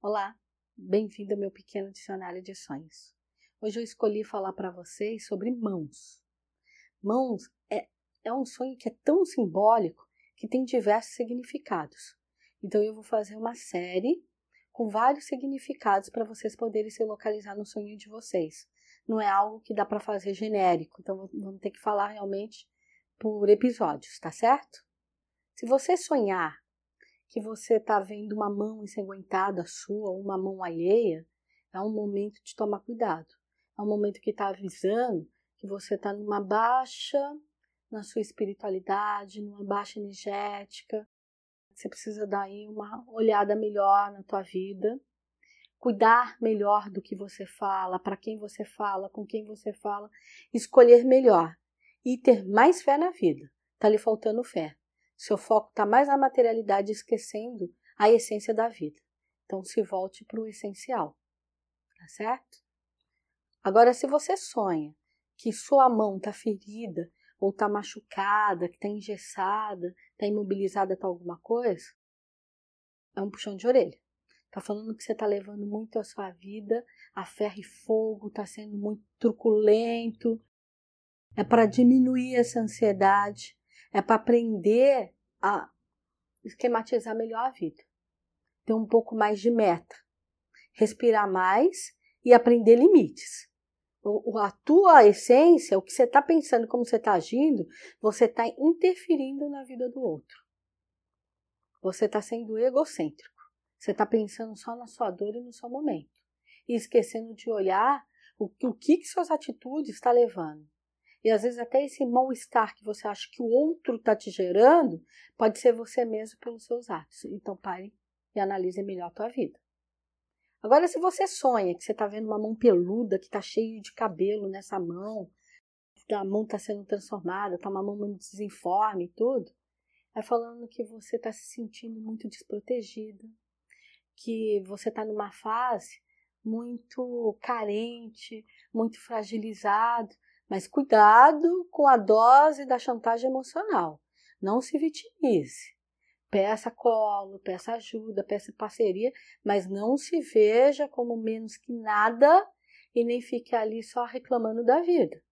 Olá, bem-vindo ao meu pequeno dicionário de sonhos. Hoje eu escolhi falar para vocês sobre mãos. Mãos é, é um sonho que é tão simbólico que tem diversos significados. Então eu vou fazer uma série com vários significados para vocês poderem se localizar no sonho de vocês. Não é algo que dá para fazer genérico, então vamos ter que falar realmente por episódios, tá certo? Se você sonhar que você está vendo uma mão ensanguentada sua uma mão alheia, é um momento de tomar cuidado. É um momento que está avisando que você está numa baixa na sua espiritualidade, numa baixa energética. Você precisa dar aí uma olhada melhor na tua vida, cuidar melhor do que você fala, para quem você fala, com quem você fala, escolher melhor e ter mais fé na vida. Tá lhe faltando fé. Seu foco está mais na materialidade, esquecendo a essência da vida. Então, se volte para o essencial. Tá certo? Agora, se você sonha que sua mão está ferida, ou está machucada, que está engessada, está imobilizada, está alguma coisa, é um puxão de orelha. Está falando que você está levando muito a sua vida a ferro e fogo, está sendo muito truculento. É para diminuir essa ansiedade, é para aprender a esquematizar melhor a vida. Ter um pouco mais de meta. Respirar mais e aprender limites. A tua essência, o que você está pensando, como você está agindo, você está interferindo na vida do outro. Você está sendo egocêntrico. Você está pensando só na sua dor e no seu momento. E esquecendo de olhar o, o que, que suas atitudes estão tá levando. E às vezes até esse mal-estar que você acha que o outro está te gerando, pode ser você mesmo pelos seus atos. Então pare e analise melhor a tua vida. Agora, se você sonha que você está vendo uma mão peluda que está cheia de cabelo nessa mão, a mão está sendo transformada, está uma mão desinforme e tudo, é falando que você está se sentindo muito desprotegida, que você está numa fase muito carente, muito fragilizado, mas cuidado com a dose da chantagem emocional. Não se vitimize. Peça colo, peça ajuda, peça parceria, mas não se veja como menos que nada e nem fique ali só reclamando da vida.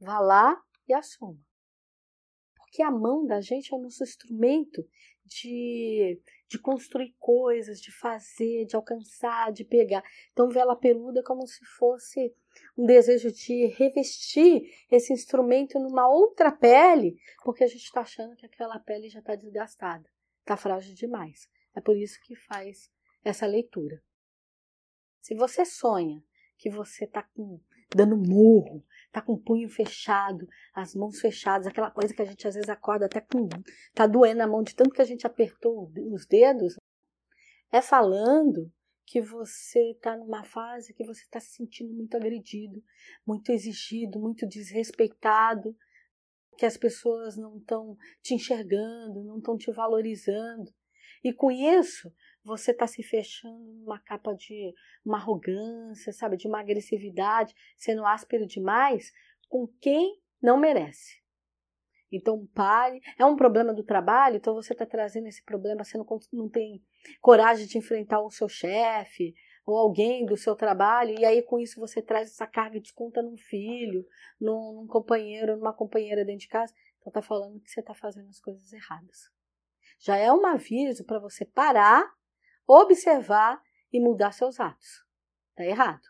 Vá lá e assuma. Porque a mão da gente é o nosso instrumento de, de construir coisas, de fazer, de alcançar, de pegar. Então, vela peluda como se fosse um desejo de revestir esse instrumento numa outra pele, porque a gente está achando que aquela pele já está desgastada, está frágil demais. É por isso que faz essa leitura. Se você sonha que você está dando murro, está com o punho fechado, as mãos fechadas, aquela coisa que a gente às vezes acorda até com. tá doendo a mão de tanto que a gente apertou os dedos, é falando que você está numa fase que você está se sentindo muito agredido, muito exigido, muito desrespeitado, que as pessoas não estão te enxergando, não estão te valorizando. E com isso, você está se fechando numa capa de uma arrogância, sabe, de uma agressividade, sendo áspero demais com quem não merece. Então pare. É um problema do trabalho, então você está trazendo esse problema, você não, não tem coragem de enfrentar o seu chefe ou alguém do seu trabalho, e aí com isso você traz essa carga e desconta num filho, num, num companheiro, numa companheira dentro de casa. Então está falando que você está fazendo as coisas erradas. Já é um aviso para você parar, observar e mudar seus atos. Está errado.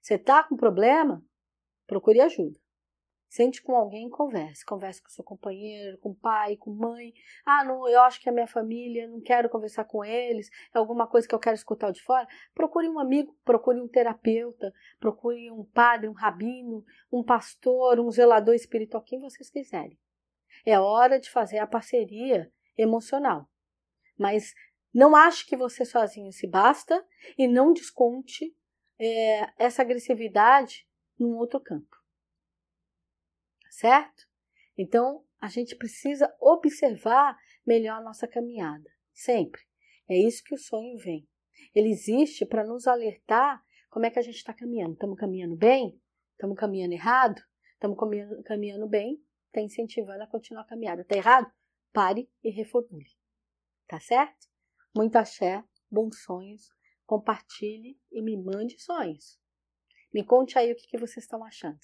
Você está com problema? Procure ajuda. Sente com alguém converse. Converse com seu companheiro, com pai, com mãe. Ah, não, eu acho que é minha família, não quero conversar com eles, é alguma coisa que eu quero escutar de fora. Procure um amigo, procure um terapeuta, procure um padre, um rabino, um pastor, um zelador espiritual, quem vocês quiserem. É hora de fazer a parceria emocional. Mas não ache que você sozinho se basta e não desconte é, essa agressividade num outro campo certo? Então, a gente precisa observar melhor a nossa caminhada, sempre. É isso que o sonho vem. Ele existe para nos alertar como é que a gente está caminhando. Estamos caminhando bem? Estamos caminhando errado? Estamos caminhando, bem? Está incentivando a continuar a caminhada. Está errado? Pare e reformule. Tá certo? Muito axé, bons sonhos, compartilhe e me mande sonhos. Me conte aí o que, que vocês estão achando.